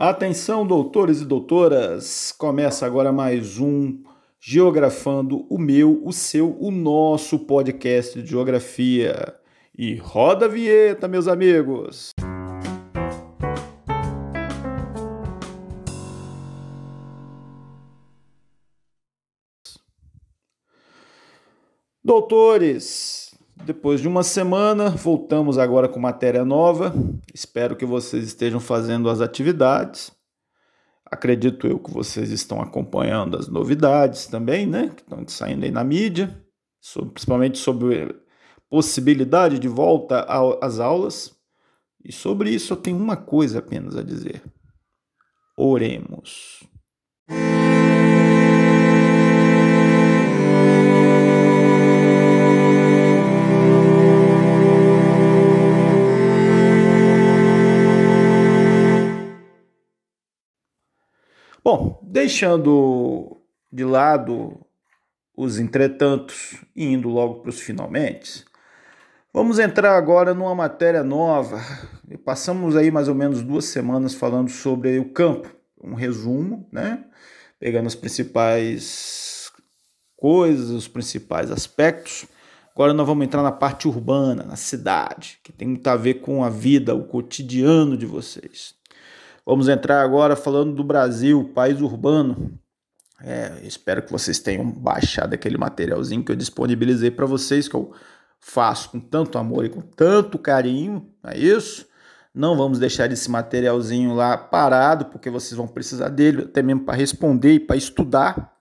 Atenção, doutores e doutoras! Começa agora mais um Geografando o meu, o seu, o nosso podcast de geografia. E roda a vinheta, meus amigos! Doutores, depois de uma semana, voltamos agora com matéria nova. Espero que vocês estejam fazendo as atividades. Acredito eu que vocês estão acompanhando as novidades também, né? Que estão saindo aí na mídia, sobre, principalmente sobre possibilidade de volta às aulas. E sobre isso eu tenho uma coisa apenas a dizer: oremos. Bom, deixando de lado os entretantos e indo logo para os finalmente, vamos entrar agora numa matéria nova. Passamos aí mais ou menos duas semanas falando sobre o campo, um resumo, né? Pegando as principais coisas, os principais aspectos. Agora nós vamos entrar na parte urbana, na cidade, que tem muito a ver com a vida, o cotidiano de vocês. Vamos entrar agora falando do Brasil, país urbano. É, espero que vocês tenham baixado aquele materialzinho que eu disponibilizei para vocês, que eu faço com tanto amor e com tanto carinho, é isso? Não vamos deixar esse materialzinho lá parado, porque vocês vão precisar dele, até mesmo para responder e para estudar.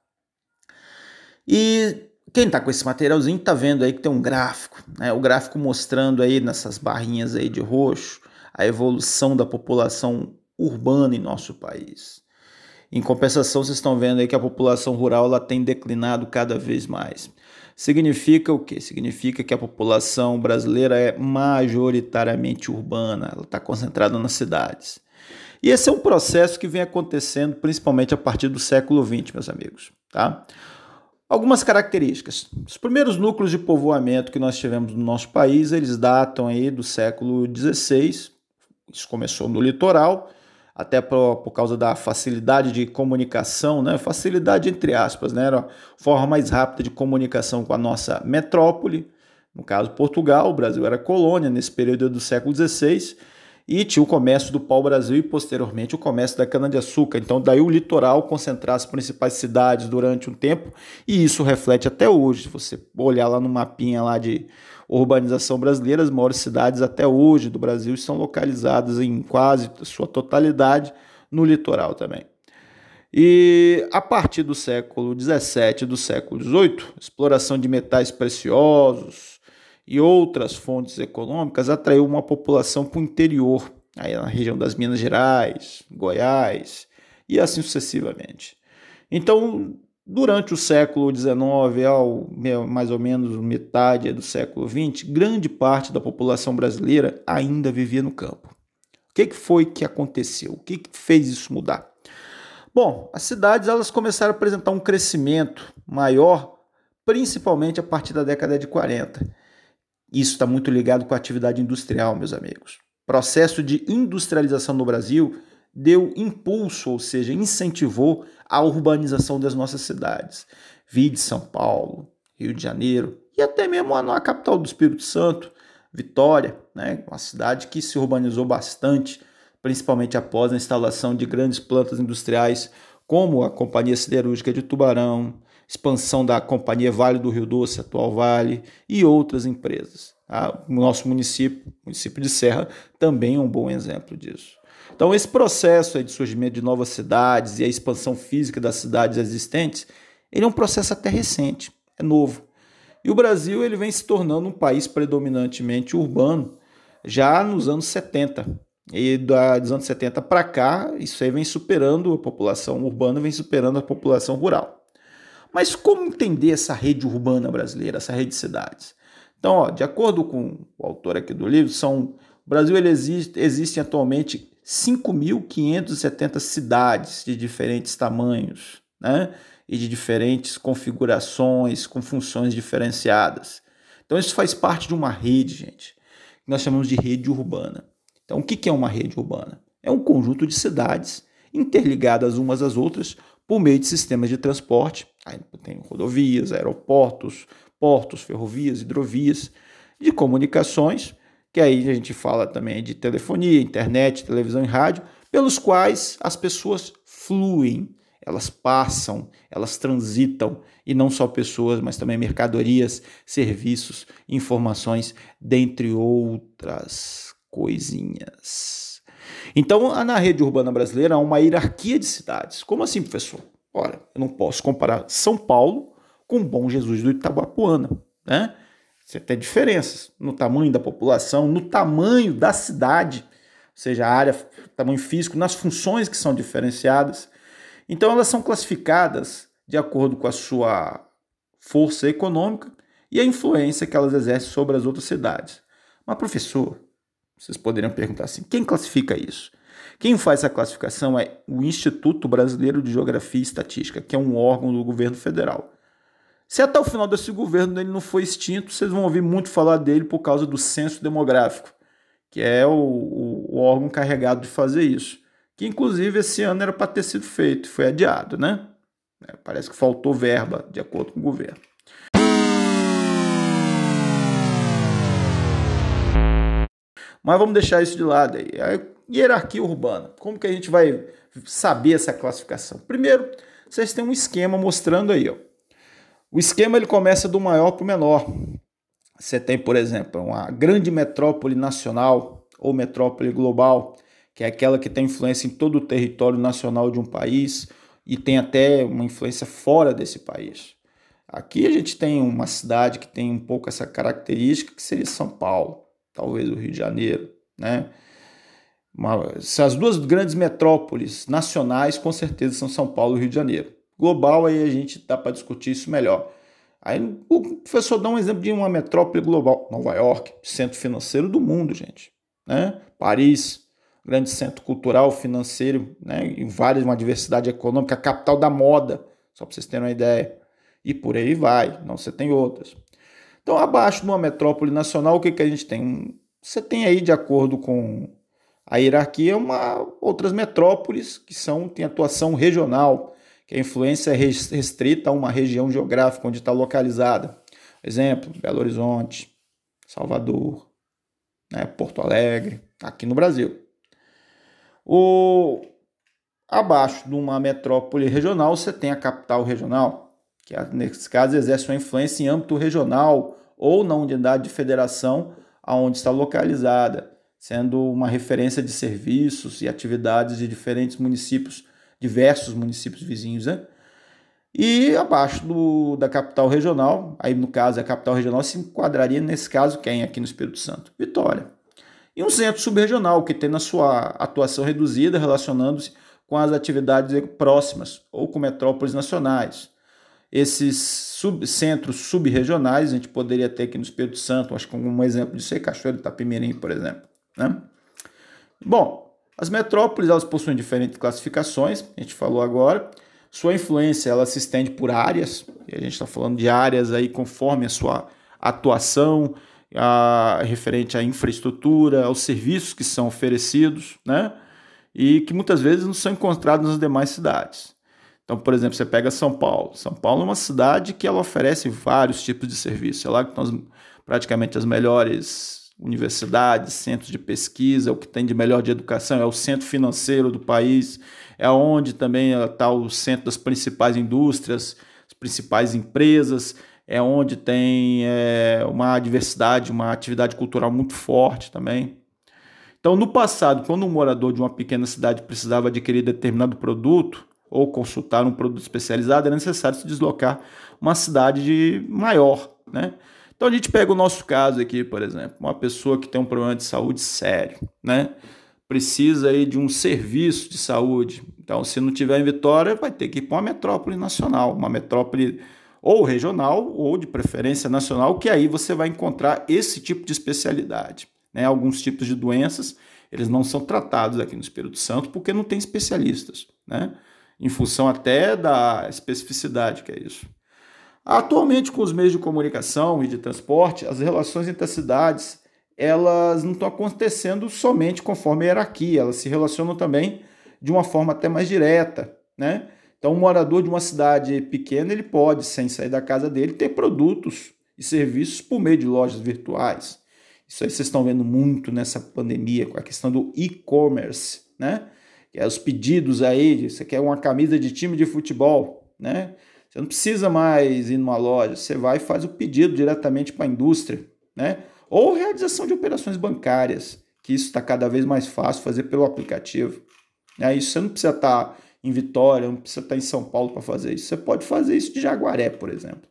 E quem está com esse materialzinho está vendo aí que tem um gráfico, né? O gráfico mostrando aí nessas barrinhas aí de roxo a evolução da população urbana em nosso país. Em compensação, vocês estão vendo aí que a população rural ela tem declinado cada vez mais. Significa o quê? Significa que a população brasileira é majoritariamente urbana, ela está concentrada nas cidades. E esse é um processo que vem acontecendo principalmente a partir do século XX, meus amigos. Tá? Algumas características. Os primeiros núcleos de povoamento que nós tivemos no nosso país, eles datam aí do século XVI. Isso começou no litoral até por, por causa da facilidade de comunicação, né? facilidade entre aspas, né? era a forma mais rápida de comunicação com a nossa metrópole, no caso Portugal, o Brasil era colônia nesse período do século XVI, e tinha o comércio do pau-brasil e posteriormente o comércio da cana-de-açúcar. Então, daí o litoral concentrar as principais cidades durante um tempo, e isso reflete até hoje. Se você olhar lá no mapinha lá de urbanização brasileira, as maiores cidades até hoje do Brasil estão localizadas em quase sua totalidade no litoral também. E a partir do século XVII e do século XVIII, exploração de metais preciosos e outras fontes econômicas atraiu uma população para o interior, aí na região das Minas Gerais, Goiás e assim sucessivamente. Então, Durante o século XIX ao mais ou menos metade do século XX, grande parte da população brasileira ainda vivia no campo. O que, foi que aconteceu? O que, fez isso mudar? Bom, as cidades elas começaram a apresentar um crescimento maior, principalmente a partir da década de 40. Isso está muito ligado com a atividade industrial, meus amigos. O processo de industrialização no Brasil deu impulso, ou seja, incentivou a urbanização das nossas cidades. Vide São Paulo, Rio de Janeiro e até mesmo a capital do Espírito Santo, Vitória, né, uma cidade que se urbanizou bastante, principalmente após a instalação de grandes plantas industriais como a Companhia Siderúrgica de Tubarão, expansão da Companhia Vale do Rio Doce, atual Vale, e outras empresas. O nosso município, município de Serra, também é um bom exemplo disso. Então, esse processo de surgimento de novas cidades e a expansão física das cidades existentes, ele é um processo até recente, é novo. E o Brasil ele vem se tornando um país predominantemente urbano já nos anos 70. E dos anos 70 para cá, isso aí vem superando a população urbana, vem superando a população rural. Mas como entender essa rede urbana brasileira, essa rede de cidades? Então, ó, de acordo com o autor aqui do livro, são, Brasil existe, existem atualmente 5.570 cidades de diferentes tamanhos né? e de diferentes configurações, com funções diferenciadas. Então, isso faz parte de uma rede, gente, que nós chamamos de rede urbana. Então, o que é uma rede urbana? é um conjunto de cidades interligadas umas às outras por meio de sistemas de transporte. Aí tem rodovias, aeroportos, portos, ferrovias, hidrovias, de comunicações, que aí a gente fala também de telefonia, internet, televisão e rádio, pelos quais as pessoas fluem, elas passam, elas transitam, e não só pessoas, mas também mercadorias, serviços, informações, dentre outras coisinhas. Então, na rede urbana brasileira há uma hierarquia de cidades. Como assim, professor? Ora, eu não posso comparar São Paulo com Bom Jesus do Itabapuana, né? Você tem diferenças no tamanho da população, no tamanho da cidade, ou seja, a área, tamanho físico, nas funções que são diferenciadas. Então, elas são classificadas de acordo com a sua força econômica e a influência que elas exercem sobre as outras cidades. Mas, professor, vocês poderiam perguntar assim: quem classifica isso? Quem faz essa classificação é o Instituto Brasileiro de Geografia e Estatística, que é um órgão do governo federal. Se até o final desse governo ele não foi extinto, vocês vão ouvir muito falar dele por causa do censo demográfico, que é o, o, o órgão carregado de fazer isso. Que inclusive esse ano era para ter sido feito, foi adiado, né? É, parece que faltou verba, de acordo com o governo. Mas vamos deixar isso de lado aí. A hierarquia urbana. Como que a gente vai saber essa classificação? Primeiro, vocês têm um esquema mostrando aí, ó. O esquema ele começa do maior para o menor. Você tem, por exemplo, uma grande metrópole nacional ou metrópole global, que é aquela que tem influência em todo o território nacional de um país e tem até uma influência fora desse país. Aqui a gente tem uma cidade que tem um pouco essa característica, que seria São Paulo, talvez o Rio de Janeiro, né? As duas grandes metrópoles nacionais, com certeza, são São Paulo e Rio de Janeiro. Global, aí a gente dá para discutir isso melhor. Aí o professor dá um exemplo de uma metrópole global, Nova York, centro financeiro do mundo, gente. Né? Paris, grande centro cultural, financeiro, né? em várias, uma diversidade econômica, a capital da moda, só para vocês terem uma ideia. E por aí vai, não você tem outras. Então, abaixo de uma metrópole nacional, o que, que a gente tem? Você tem aí, de acordo com a hierarquia, uma, outras metrópoles que são, têm atuação regional, que a influência é restrita a uma região geográfica onde está localizada. Exemplo, Belo Horizonte, Salvador, né, Porto Alegre, aqui no Brasil. O, abaixo de uma metrópole regional, você tem a capital regional, que nesse caso exerce uma influência em âmbito regional ou na unidade de federação aonde está localizada, sendo uma referência de serviços e atividades de diferentes municípios diversos municípios vizinhos, né? E abaixo do, da capital regional, aí no caso a capital regional se enquadraria nesse caso quem aqui no Espírito Santo? Vitória. E um centro subregional que tem na sua atuação reduzida relacionando-se com as atividades próximas ou com metrópoles nacionais. Esses sub, centros subregionais a gente poderia ter aqui no Espírito Santo, acho que um exemplo disso é Cachoeiro de Itapemirim, por exemplo. Né? Bom, as metrópoles elas possuem diferentes classificações, a gente falou agora. Sua influência ela se estende por áreas, e a gente está falando de áreas aí conforme a sua atuação, a, referente à infraestrutura, aos serviços que são oferecidos, né? E que muitas vezes não são encontrados nas demais cidades. Então, por exemplo, você pega São Paulo. São Paulo é uma cidade que ela oferece vários tipos de serviços. É lá que estão praticamente as melhores universidades, centros de pesquisa, o que tem de melhor de educação, é o centro financeiro do país, é onde também está o centro das principais indústrias, as principais empresas, é onde tem é, uma diversidade, uma atividade cultural muito forte também. Então, no passado, quando um morador de uma pequena cidade precisava adquirir determinado produto ou consultar um produto especializado, era necessário se deslocar uma cidade maior, né? Então a gente pega o nosso caso aqui, por exemplo, uma pessoa que tem um problema de saúde sério, né? Precisa aí de um serviço de saúde. Então, se não tiver em Vitória, vai ter que ir para uma metrópole nacional, uma metrópole ou regional ou de preferência nacional, que aí você vai encontrar esse tipo de especialidade. Né? Alguns tipos de doenças, eles não são tratados aqui no Espírito Santo porque não tem especialistas, né? Em função até da especificidade que é isso. Atualmente, com os meios de comunicação e de transporte, as relações entre as cidades elas não estão acontecendo somente conforme a hierarquia, elas se relacionam também de uma forma até mais direta, né? Então, um morador de uma cidade pequena, ele pode, sem sair da casa dele, ter produtos e serviços por meio de lojas virtuais. Isso aí vocês estão vendo muito nessa pandemia, com a questão do e-commerce, né? Que é os pedidos aí, você quer uma camisa de time de futebol, né? Você não precisa mais ir numa loja, você vai e faz o pedido diretamente para a indústria, né? Ou realização de operações bancárias, que isso está cada vez mais fácil fazer pelo aplicativo. É, isso você não precisa estar tá em Vitória, não precisa estar tá em São Paulo para fazer isso. Você pode fazer isso de Jaguaré, por exemplo.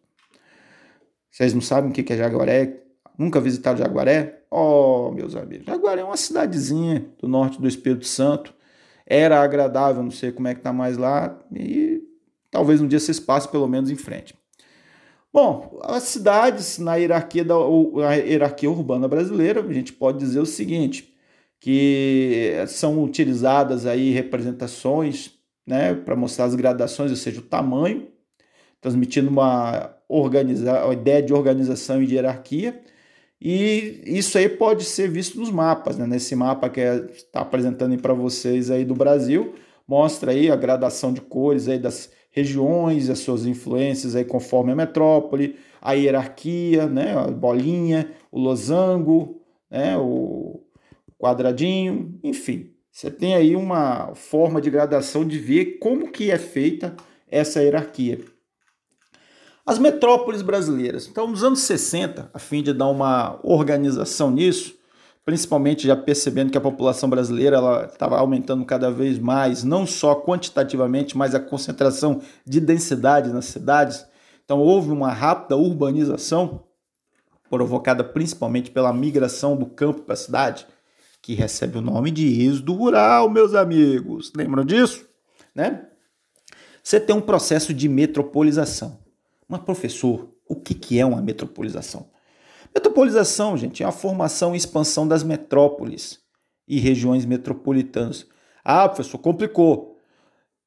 Vocês não sabem o que é Jaguaré? Nunca visitaram Jaguaré? Oh, meus amigos, Jaguaré é uma cidadezinha do norte do Espírito Santo. Era agradável, não sei como é que tá mais lá. E talvez um dia vocês passem pelo menos em frente. Bom, as cidades na hierarquia, da, hierarquia urbana brasileira, a gente pode dizer o seguinte, que são utilizadas aí representações né, para mostrar as gradações, ou seja, o tamanho, transmitindo uma, organiza, uma ideia de organização e de hierarquia, e isso aí pode ser visto nos mapas, né? Nesse mapa que está é, apresentando para vocês aí do Brasil, mostra aí a gradação de cores aí das regiões, as suas influências aí conforme a metrópole, a hierarquia, né, a bolinha, o losango, né, o quadradinho, enfim. Você tem aí uma forma de gradação de ver como que é feita essa hierarquia. As metrópoles brasileiras. Então, nos anos 60, a fim de dar uma organização nisso, principalmente já percebendo que a população brasileira estava aumentando cada vez mais, não só quantitativamente, mas a concentração de densidade nas cidades. Então houve uma rápida urbanização, provocada principalmente pela migração do campo para a cidade, que recebe o nome de êxodo rural, meus amigos. Lembram disso? Né? Você tem um processo de metropolização. Mas, professor, o que é uma metropolização? Metropolização, gente, é a formação e expansão das metrópoles e regiões metropolitanas. Ah, professor, complicou.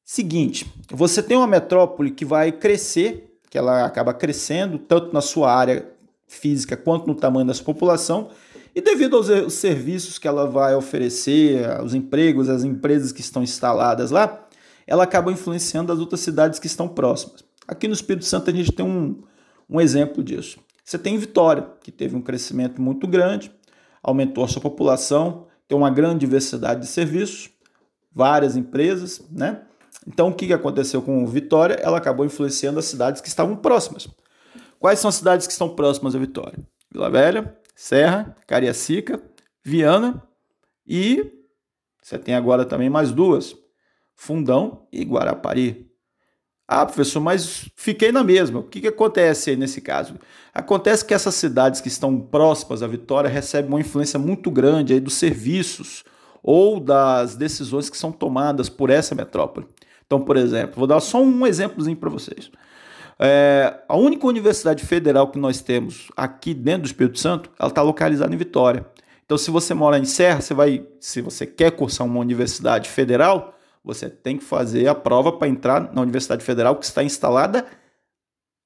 Seguinte, você tem uma metrópole que vai crescer, que ela acaba crescendo tanto na sua área física quanto no tamanho da sua população, e devido aos serviços que ela vai oferecer, os empregos, as empresas que estão instaladas lá, ela acaba influenciando as outras cidades que estão próximas. Aqui no Espírito Santo a gente tem um, um exemplo disso. Você tem Vitória, que teve um crescimento muito grande, aumentou a sua população, tem uma grande diversidade de serviços, várias empresas, né? Então, o que aconteceu com Vitória? Ela acabou influenciando as cidades que estavam próximas. Quais são as cidades que estão próximas a Vitória? Vila Velha, Serra, Cariacica, Viana e você tem agora também mais duas, Fundão e Guarapari. Ah, professor, mas fiquei na mesma. O que, que acontece aí nesse caso? Acontece que essas cidades que estão próximas à Vitória recebem uma influência muito grande aí dos serviços ou das decisões que são tomadas por essa metrópole. Então, por exemplo, vou dar só um exemplozinho para vocês. É, a única universidade federal que nós temos aqui dentro do Espírito Santo, ela está localizada em Vitória. Então, se você mora em Serra, você vai, se você quer cursar uma universidade federal, você tem que fazer a prova para entrar na Universidade Federal que está instalada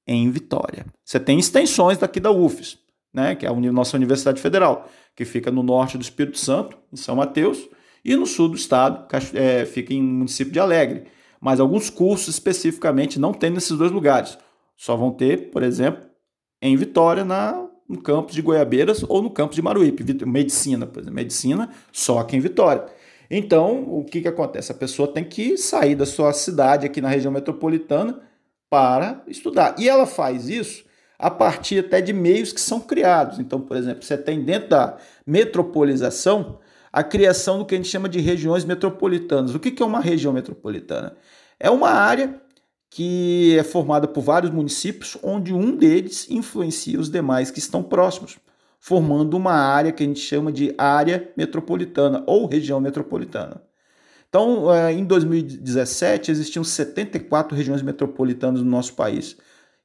em Vitória. Você tem extensões daqui da UFES, né, que é a nossa Universidade Federal, que fica no norte do Espírito Santo, em São Mateus, e no sul do estado, é, fica em município de Alegre. Mas alguns cursos especificamente não tem nesses dois lugares. Só vão ter, por exemplo, em Vitória, na, no campus de Goiabeiras ou no campus de Maruípe. Medicina, por exemplo. Medicina só aqui em Vitória. Então, o que, que acontece? A pessoa tem que sair da sua cidade aqui na região metropolitana para estudar. E ela faz isso a partir até de meios que são criados. Então, por exemplo, você tem dentro da metropolização a criação do que a gente chama de regiões metropolitanas. O que é uma região metropolitana? É uma área que é formada por vários municípios, onde um deles influencia os demais que estão próximos formando uma área que a gente chama de área metropolitana ou região metropolitana. Então, é, em 2017, existiam 74 regiões metropolitanas no nosso país.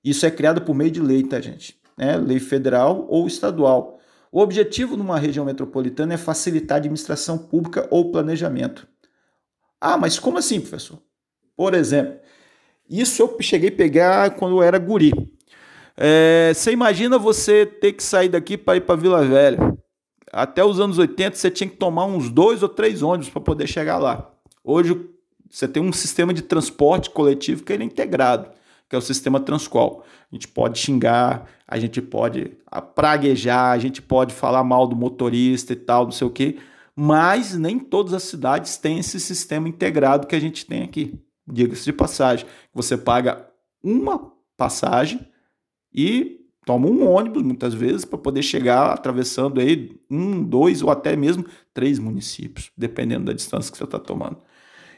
Isso é criado por meio de lei, tá, gente? É, lei federal ou estadual. O objetivo numa região metropolitana é facilitar a administração pública ou planejamento. Ah, mas como assim, professor? Por exemplo, isso eu cheguei a pegar quando eu era guri. É, você imagina você ter que sair daqui para ir para Vila Velha. até os anos 80 você tinha que tomar uns dois ou três ônibus para poder chegar lá. Hoje você tem um sistema de transporte coletivo que ele é integrado, que é o sistema Transcol. A gente pode xingar, a gente pode praguejar, a gente pode falar mal do motorista e tal, não sei o quê, mas nem todas as cidades têm esse sistema integrado que a gente tem aqui. Diga-se de passagem, você paga uma passagem e toma um ônibus muitas vezes para poder chegar atravessando aí um, dois ou até mesmo três municípios, dependendo da distância que você está tomando.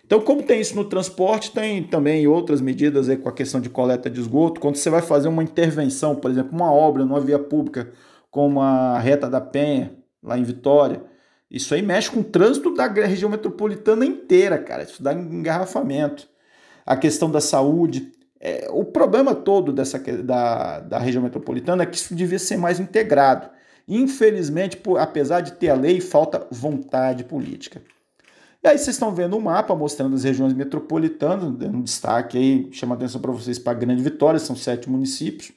Então, como tem isso no transporte, tem também outras medidas aí com a questão de coleta de esgoto. Quando você vai fazer uma intervenção, por exemplo, uma obra numa via pública, como a Reta da Penha, lá em Vitória, isso aí mexe com o trânsito da região metropolitana inteira, cara. Isso dá engarrafamento. A questão da saúde. É, o problema todo dessa, da, da região metropolitana é que isso devia ser mais integrado. Infelizmente, por, apesar de ter a lei, falta vontade política. E aí vocês estão vendo o um mapa mostrando as regiões metropolitanas, dando um destaque aí, chama atenção para vocês para a Grande Vitória, são sete municípios.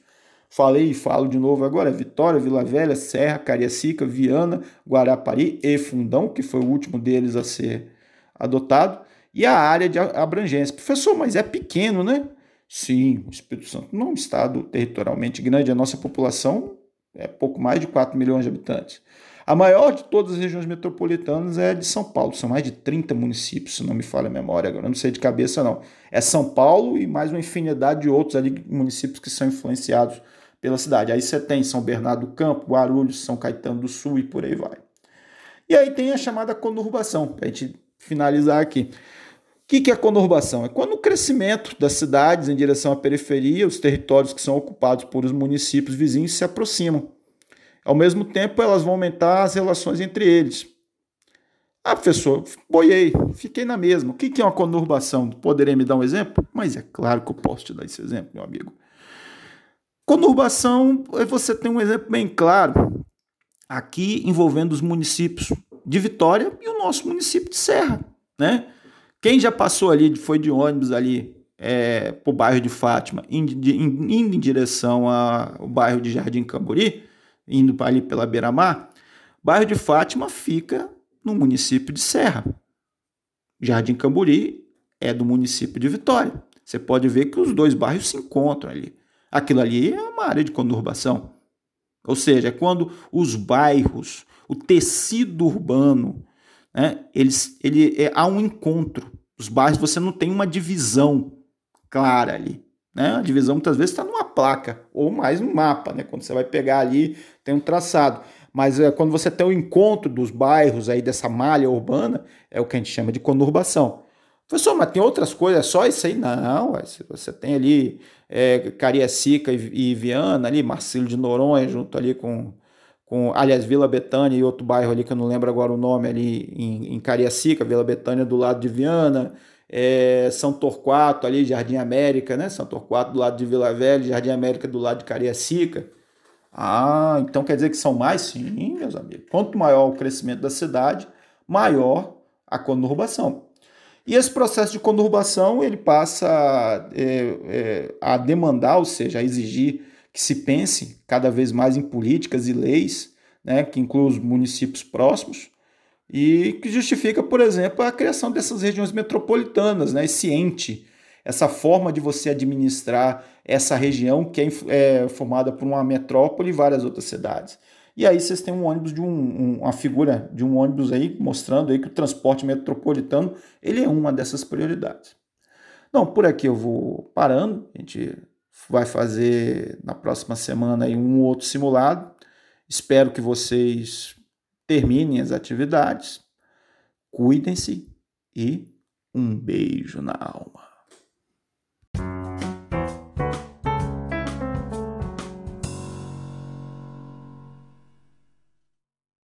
Falei e falo de novo agora, Vitória, Vila Velha, Serra, Cariacica, Viana, Guarapari e Fundão, que foi o último deles a ser adotado, e a área de abrangência. Professor, mas é pequeno, né? Sim, o Espírito Santo não é um estado territorialmente grande, a nossa população é pouco mais de 4 milhões de habitantes. A maior de todas as regiões metropolitanas é a de São Paulo, são mais de 30 municípios, se não me falha a memória agora, não sei de cabeça não. É São Paulo e mais uma infinidade de outros ali, municípios que são influenciados pela cidade. Aí você tem São Bernardo do Campo, Guarulhos, São Caetano do Sul e por aí vai. E aí tem a chamada conurbação, para a gente finalizar aqui. O que, que é conurbação? É quando o crescimento das cidades em direção à periferia, os territórios que são ocupados por os municípios vizinhos se aproximam. Ao mesmo tempo, elas vão aumentar as relações entre eles. Ah, professor, boiei, fiquei na mesma. O que é uma conurbação? Poderia me dar um exemplo? Mas é claro que eu posso te dar esse exemplo, meu amigo. Conurbação, é você tem um exemplo bem claro, aqui envolvendo os municípios de Vitória e o nosso município de Serra, né? Quem já passou ali, foi de ônibus ali é, para bairro de Fátima, indo, em direção ao bairro de Jardim Cambori, indo ali pela beira-mar, bairro de Fátima fica no município de Serra. Jardim Camburi é do município de Vitória. Você pode ver que os dois bairros se encontram ali. Aquilo ali é uma área de conurbação. Ou seja, é quando os bairros, o tecido urbano, né, eles, ele, é, há um encontro. Os bairros, você não tem uma divisão clara ali. Né? A divisão muitas vezes está numa placa ou mais um mapa, né? Quando você vai pegar ali, tem um traçado. Mas é, quando você tem o encontro dos bairros aí dessa malha urbana, é o que a gente chama de conurbação. Professor, mas tem outras coisas, é só isso aí? Não, você tem ali é, Cariacica e, e Viana, ali, Marcelo de Noronha, junto ali com, com, aliás, Vila Betânia e outro bairro ali que eu não lembro agora o nome ali em, em Cariacica, Vila Betânia do lado de Viana, é, São Torquato, ali, Jardim América, né? São Torquato do lado de Vila Velha, Jardim América do lado de Cariacica. Ah, então quer dizer que são mais? Sim, meus amigos. Quanto maior o crescimento da cidade, maior a conurbação. E esse processo de conurbação ele passa é, é, a demandar, ou seja, a exigir que se pense cada vez mais em políticas e leis, né, que incluam os municípios próximos, e que justifica, por exemplo, a criação dessas regiões metropolitanas, né? esse ente, essa forma de você administrar essa região que é, é formada por uma metrópole e várias outras cidades. E aí vocês têm um ônibus de um, um, uma figura de um ônibus aí mostrando aí que o transporte metropolitano ele é uma dessas prioridades. Não, por aqui eu vou parando. A gente vai fazer na próxima semana aí um outro simulado. Espero que vocês terminem as atividades, cuidem-se e um beijo na alma.